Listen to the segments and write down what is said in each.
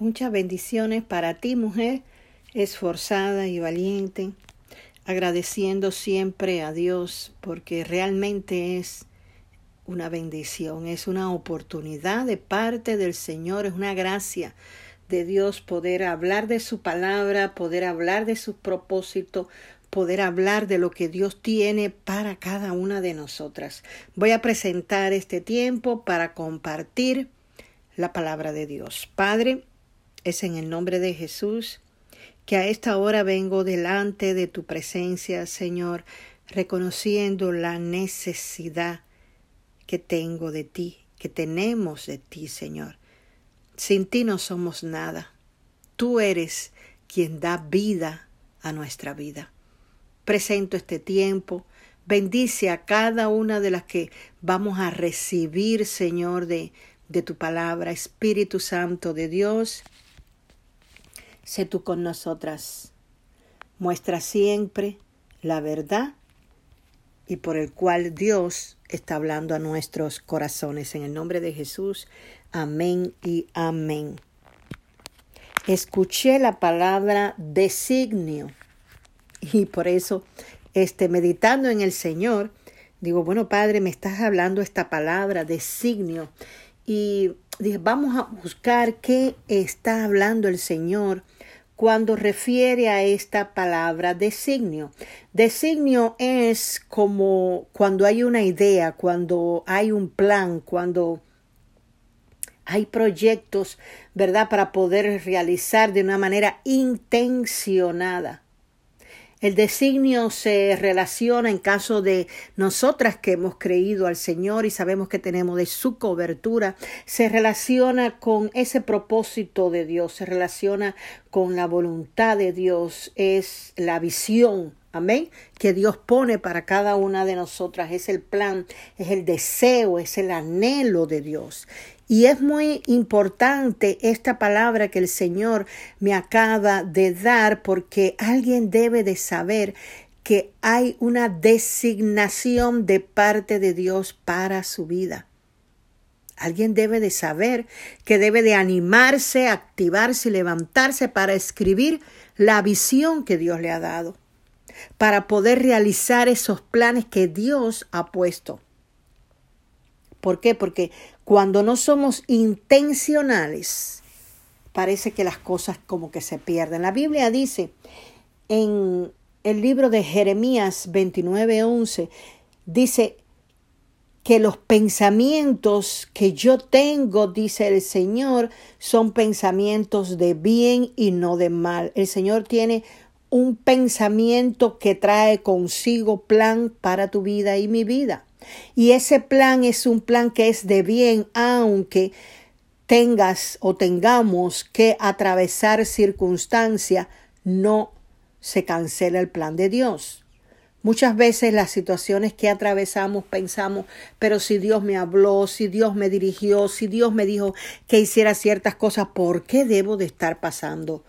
Muchas bendiciones para ti, mujer, esforzada y valiente, agradeciendo siempre a Dios porque realmente es una bendición, es una oportunidad de parte del Señor, es una gracia de Dios poder hablar de su palabra, poder hablar de su propósito, poder hablar de lo que Dios tiene para cada una de nosotras. Voy a presentar este tiempo para compartir la palabra de Dios. Padre, es en el nombre de Jesús que a esta hora vengo delante de tu presencia, Señor, reconociendo la necesidad que tengo de ti, que tenemos de ti, Señor. Sin ti no somos nada. Tú eres quien da vida a nuestra vida. Presento este tiempo. Bendice a cada una de las que vamos a recibir, Señor, de, de tu palabra. Espíritu Santo de Dios, sé tú con nosotras. Muestra siempre la verdad y por el cual Dios está hablando a nuestros corazones. En el nombre de Jesús, amén y amén. Escuché la palabra designio y por eso, este, meditando en el Señor, digo, bueno, Padre, me estás hablando esta palabra designio y dije, vamos a buscar qué está hablando el Señor cuando refiere a esta palabra designio. Designio es como cuando hay una idea, cuando hay un plan, cuando hay proyectos, ¿verdad?, para poder realizar de una manera intencionada. El designio se relaciona en caso de nosotras que hemos creído al Señor y sabemos que tenemos de su cobertura, se relaciona con ese propósito de Dios, se relaciona con la voluntad de Dios, es la visión Amén. Que Dios pone para cada una de nosotras. Es el plan, es el deseo, es el anhelo de Dios. Y es muy importante esta palabra que el Señor me acaba de dar porque alguien debe de saber que hay una designación de parte de Dios para su vida. Alguien debe de saber que debe de animarse, activarse y levantarse para escribir la visión que Dios le ha dado para poder realizar esos planes que Dios ha puesto. ¿Por qué? Porque cuando no somos intencionales, parece que las cosas como que se pierden. La Biblia dice en el libro de Jeremías 29:11, dice que los pensamientos que yo tengo, dice el Señor, son pensamientos de bien y no de mal. El Señor tiene un pensamiento que trae consigo plan para tu vida y mi vida. Y ese plan es un plan que es de bien, aunque tengas o tengamos que atravesar circunstancia, no se cancela el plan de Dios. Muchas veces las situaciones que atravesamos pensamos, pero si Dios me habló, si Dios me dirigió, si Dios me dijo que hiciera ciertas cosas, ¿por qué debo de estar pasando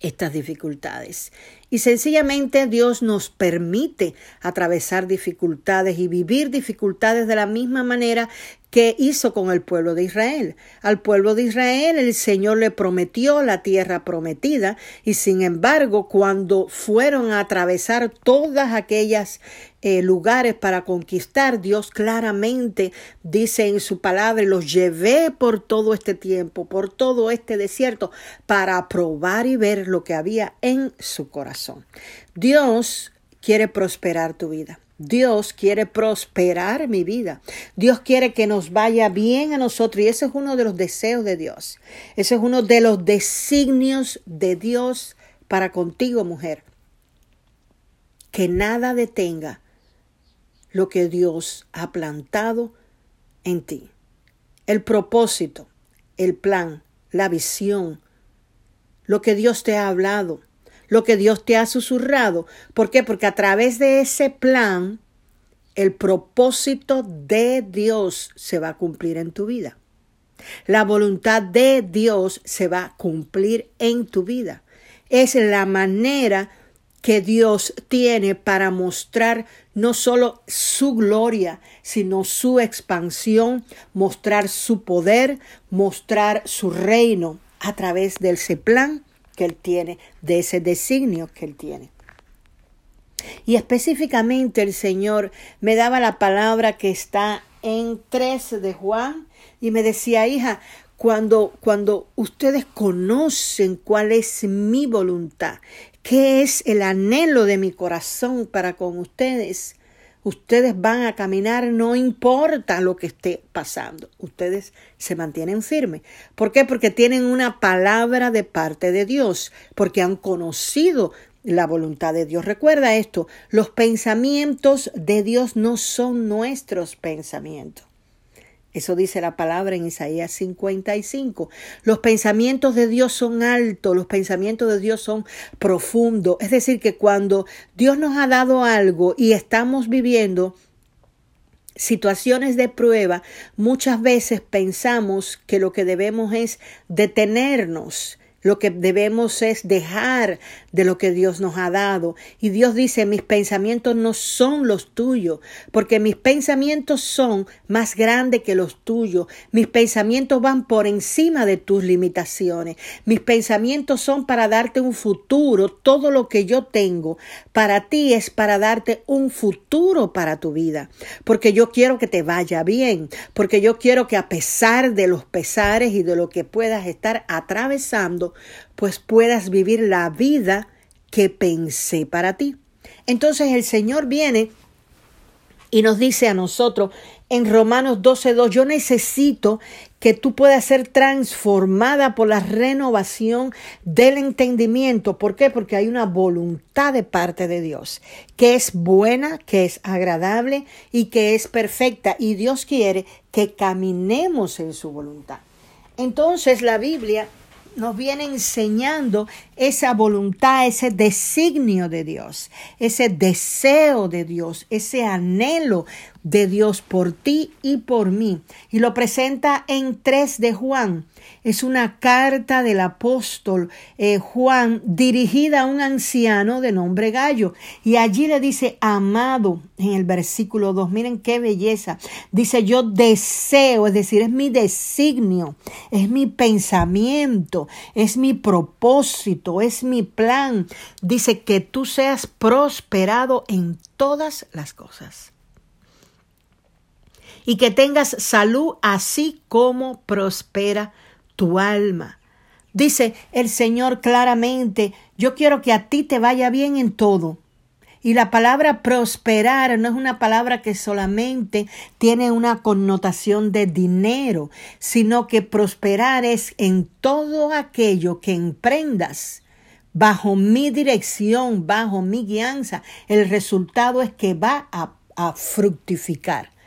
estas dificultades. Y sencillamente Dios nos permite atravesar dificultades y vivir dificultades de la misma manera que hizo con el pueblo de Israel. Al pueblo de Israel el Señor le prometió la tierra prometida y sin embargo cuando fueron a atravesar todas aquellas eh, lugares para conquistar, Dios claramente dice en su palabra, los llevé por todo este tiempo, por todo este desierto, para probar y ver lo que había en su corazón. Dios quiere prosperar tu vida. Dios quiere prosperar mi vida. Dios quiere que nos vaya bien a nosotros y ese es uno de los deseos de Dios. Ese es uno de los designios de Dios para contigo, mujer. Que nada detenga lo que Dios ha plantado en ti. El propósito, el plan, la visión, lo que Dios te ha hablado, lo que Dios te ha susurrado. ¿Por qué? Porque a través de ese plan, el propósito de Dios se va a cumplir en tu vida. La voluntad de Dios se va a cumplir en tu vida. Es la manera que Dios tiene para mostrar no solo su gloria, sino su expansión, mostrar su poder, mostrar su reino a través de ese plan que Él tiene, de ese designio que Él tiene. Y específicamente el Señor me daba la palabra que está en 13 de Juan y me decía, hija, cuando, cuando ustedes conocen cuál es mi voluntad, qué es el anhelo de mi corazón para con ustedes, ustedes van a caminar, no importa lo que esté pasando, ustedes se mantienen firmes. ¿Por qué? Porque tienen una palabra de parte de Dios, porque han conocido la voluntad de Dios. Recuerda esto, los pensamientos de Dios no son nuestros pensamientos. Eso dice la palabra en Isaías 55. Los pensamientos de Dios son altos, los pensamientos de Dios son profundos. Es decir, que cuando Dios nos ha dado algo y estamos viviendo situaciones de prueba, muchas veces pensamos que lo que debemos es detenernos lo que debemos es dejar de lo que Dios nos ha dado. Y Dios dice, mis pensamientos no son los tuyos, porque mis pensamientos son más grandes que los tuyos. Mis pensamientos van por encima de tus limitaciones. Mis pensamientos son para darte un futuro. Todo lo que yo tengo para ti es para darte un futuro para tu vida. Porque yo quiero que te vaya bien, porque yo quiero que a pesar de los pesares y de lo que puedas estar atravesando, pues puedas vivir la vida que pensé para ti. Entonces el Señor viene y nos dice a nosotros en Romanos 12.2, yo necesito que tú puedas ser transformada por la renovación del entendimiento. ¿Por qué? Porque hay una voluntad de parte de Dios, que es buena, que es agradable y que es perfecta. Y Dios quiere que caminemos en su voluntad. Entonces la Biblia nos viene enseñando esa voluntad, ese designio de Dios, ese deseo de Dios, ese anhelo de Dios por ti y por mí. Y lo presenta en 3 de Juan. Es una carta del apóstol eh, Juan dirigida a un anciano de nombre Gallo. Y allí le dice, amado, en el versículo 2, miren qué belleza. Dice, yo deseo, es decir, es mi designio, es mi pensamiento, es mi propósito, es mi plan. Dice que tú seas prosperado en todas las cosas y que tengas salud así como prospera tu alma. Dice el Señor claramente, yo quiero que a ti te vaya bien en todo. Y la palabra prosperar no es una palabra que solamente tiene una connotación de dinero, sino que prosperar es en todo aquello que emprendas bajo mi dirección, bajo mi guianza. El resultado es que va a, a fructificar.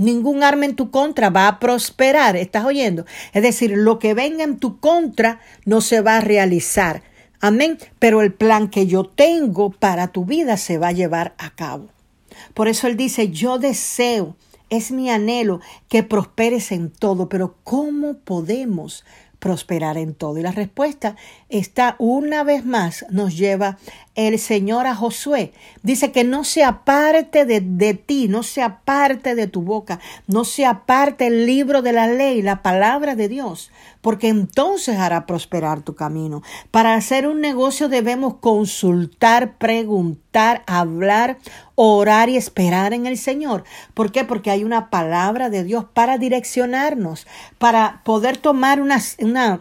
Ningún arma en tu contra va a prosperar, ¿estás oyendo? Es decir, lo que venga en tu contra no se va a realizar. Amén. Pero el plan que yo tengo para tu vida se va a llevar a cabo. Por eso él dice, yo deseo, es mi anhelo que prosperes en todo, pero ¿cómo podemos prosperar en todo? Y la respuesta está una vez más, nos lleva el Señor a Josué. Dice que no se aparte de, de, ti, no se aparte de tu boca, no se aparte el libro de la ley, la palabra de Dios, porque entonces hará prosperar tu camino. Para hacer un negocio debemos consultar, preguntar, hablar, orar y esperar en el Señor. ¿Por qué? Porque hay una palabra de Dios para direccionarnos, para poder tomar una, una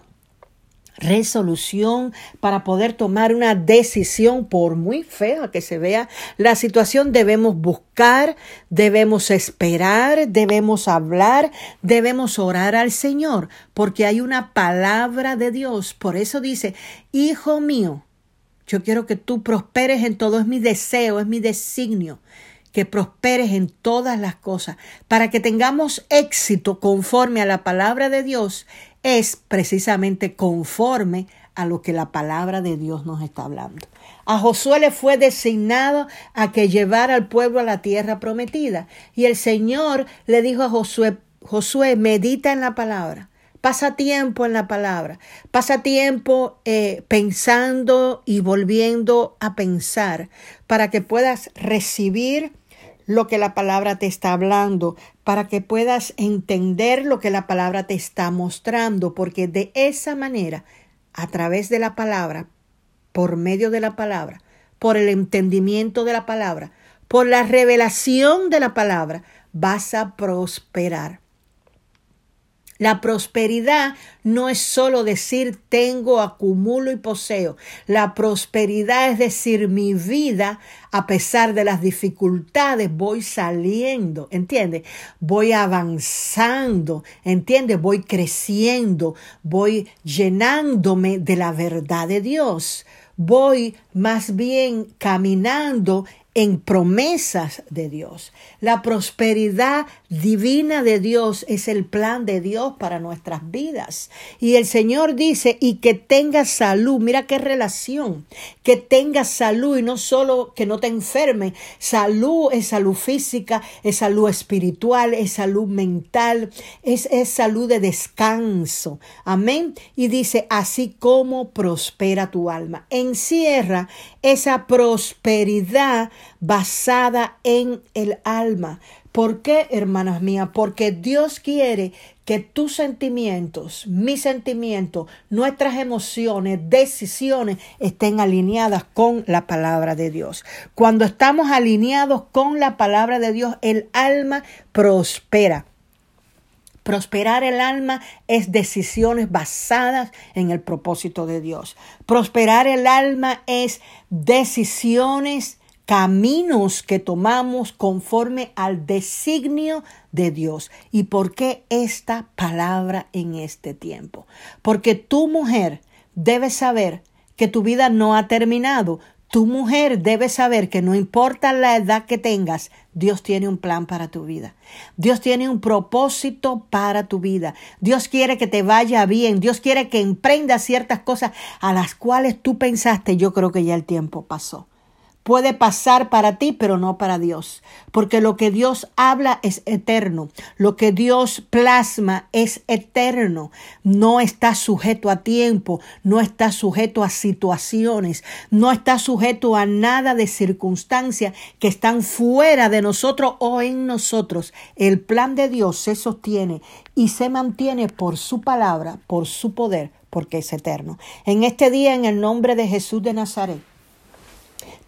resolución para poder tomar una decisión, por muy fea que se vea la situación, debemos buscar, debemos esperar, debemos hablar, debemos orar al Señor, porque hay una palabra de Dios. Por eso dice, Hijo mío, yo quiero que tú prosperes en todo, es mi deseo, es mi designio que prosperes en todas las cosas, para que tengamos éxito conforme a la palabra de Dios es precisamente conforme a lo que la palabra de Dios nos está hablando. A Josué le fue designado a que llevara al pueblo a la tierra prometida. Y el Señor le dijo a Josué, Josué, medita en la palabra, pasa tiempo en la palabra, pasa tiempo eh, pensando y volviendo a pensar para que puedas recibir lo que la palabra te está hablando, para que puedas entender lo que la palabra te está mostrando, porque de esa manera, a través de la palabra, por medio de la palabra, por el entendimiento de la palabra, por la revelación de la palabra, vas a prosperar. La prosperidad no es solo decir tengo, acumulo y poseo. La prosperidad es decir mi vida, a pesar de las dificultades, voy saliendo, ¿entiendes? Voy avanzando, ¿entiendes? Voy creciendo, voy llenándome de la verdad de Dios. Voy más bien caminando en promesas de Dios. La prosperidad divina de Dios es el plan de Dios para nuestras vidas. Y el Señor dice, y que tengas salud, mira qué relación, que tengas salud y no solo que no te enferme. Salud es salud física, es salud espiritual, es salud mental, es, es salud de descanso. Amén. Y dice, así como prospera tu alma. Encierra esa prosperidad basada en el alma. ¿Por qué, hermanas mías? Porque Dios quiere que tus sentimientos, mis sentimientos, nuestras emociones, decisiones estén alineadas con la palabra de Dios. Cuando estamos alineados con la palabra de Dios, el alma prospera. Prosperar el alma es decisiones basadas en el propósito de Dios. Prosperar el alma es decisiones caminos que tomamos conforme al designio de Dios. ¿Y por qué esta palabra en este tiempo? Porque tu mujer debe saber que tu vida no ha terminado. Tu mujer debe saber que no importa la edad que tengas, Dios tiene un plan para tu vida. Dios tiene un propósito para tu vida. Dios quiere que te vaya bien. Dios quiere que emprendas ciertas cosas a las cuales tú pensaste, yo creo que ya el tiempo pasó puede pasar para ti, pero no para Dios. Porque lo que Dios habla es eterno. Lo que Dios plasma es eterno. No está sujeto a tiempo, no está sujeto a situaciones, no está sujeto a nada de circunstancias que están fuera de nosotros o en nosotros. El plan de Dios se sostiene y se mantiene por su palabra, por su poder, porque es eterno. En este día, en el nombre de Jesús de Nazaret,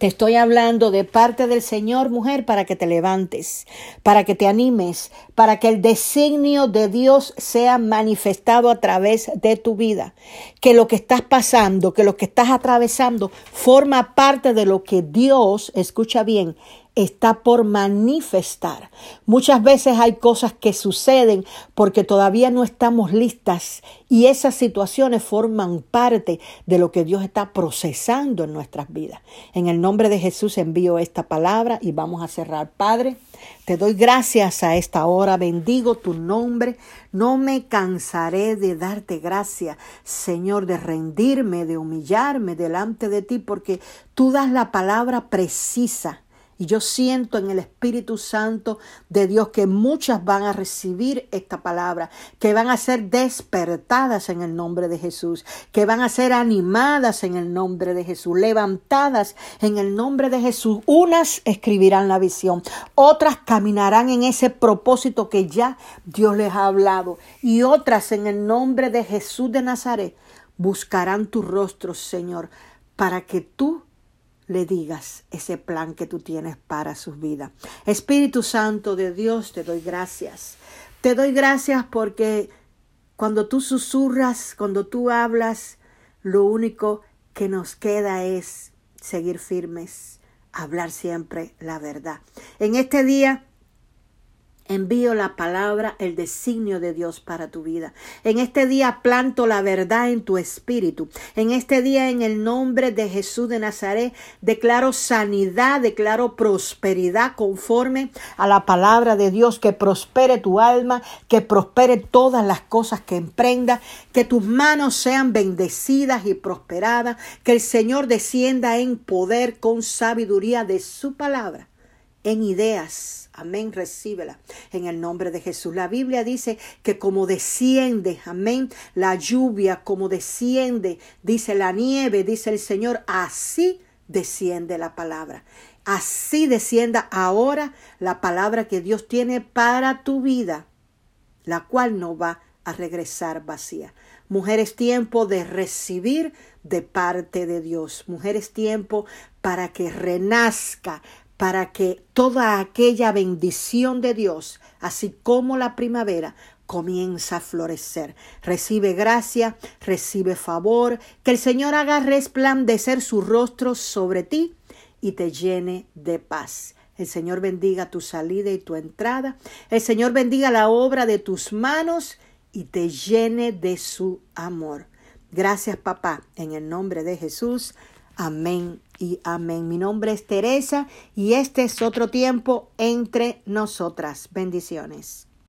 te estoy hablando de parte del Señor, mujer, para que te levantes, para que te animes, para que el designio de Dios sea manifestado a través de tu vida. Que lo que estás pasando, que lo que estás atravesando, forma parte de lo que Dios, escucha bien, está por manifestar. Muchas veces hay cosas que suceden porque todavía no estamos listas y esas situaciones forman parte de lo que Dios está procesando en nuestras vidas. En el nombre de Jesús envío esta palabra y vamos a cerrar. Padre, te doy gracias a esta hora, bendigo tu nombre, no me cansaré de darte gracias, Señor, de rendirme, de humillarme delante de ti, porque tú das la palabra precisa y yo siento en el Espíritu Santo de Dios que muchas van a recibir esta palabra, que van a ser despertadas en el nombre de Jesús, que van a ser animadas en el nombre de Jesús, levantadas en el nombre de Jesús. Unas escribirán la visión, otras caminarán en ese propósito que ya Dios les ha hablado y otras en el nombre de Jesús de Nazaret buscarán tu rostro, Señor, para que tú le digas ese plan que tú tienes para sus vidas. Espíritu Santo de Dios, te doy gracias. Te doy gracias porque cuando tú susurras, cuando tú hablas, lo único que nos queda es seguir firmes, hablar siempre la verdad. En este día Envío la palabra, el designio de Dios para tu vida. En este día planto la verdad en tu espíritu. En este día, en el nombre de Jesús de Nazaret, declaro sanidad, declaro prosperidad conforme a la palabra de Dios. Que prospere tu alma, que prospere todas las cosas que emprenda, que tus manos sean bendecidas y prosperadas, que el Señor descienda en poder con sabiduría de su palabra, en ideas Amén, recíbela en el nombre de Jesús. La Biblia dice que como desciende, amén, la lluvia, como desciende, dice la nieve, dice el Señor, así desciende la palabra. así descienda ahora la palabra que Dios tiene para tu vida, la cual no va a regresar vacía. Mujer, es tiempo de recibir de parte de Dios. Mujer, es tiempo para que renazca, para que toda aquella bendición de Dios, así como la primavera, comienza a florecer. Recibe gracia, recibe favor, que el Señor haga resplandecer su rostro sobre ti y te llene de paz. El Señor bendiga tu salida y tu entrada. El Señor bendiga la obra de tus manos y te llene de su amor. Gracias, papá, en el nombre de Jesús. Amén y amén. Mi nombre es Teresa y este es otro tiempo entre nosotras. Bendiciones.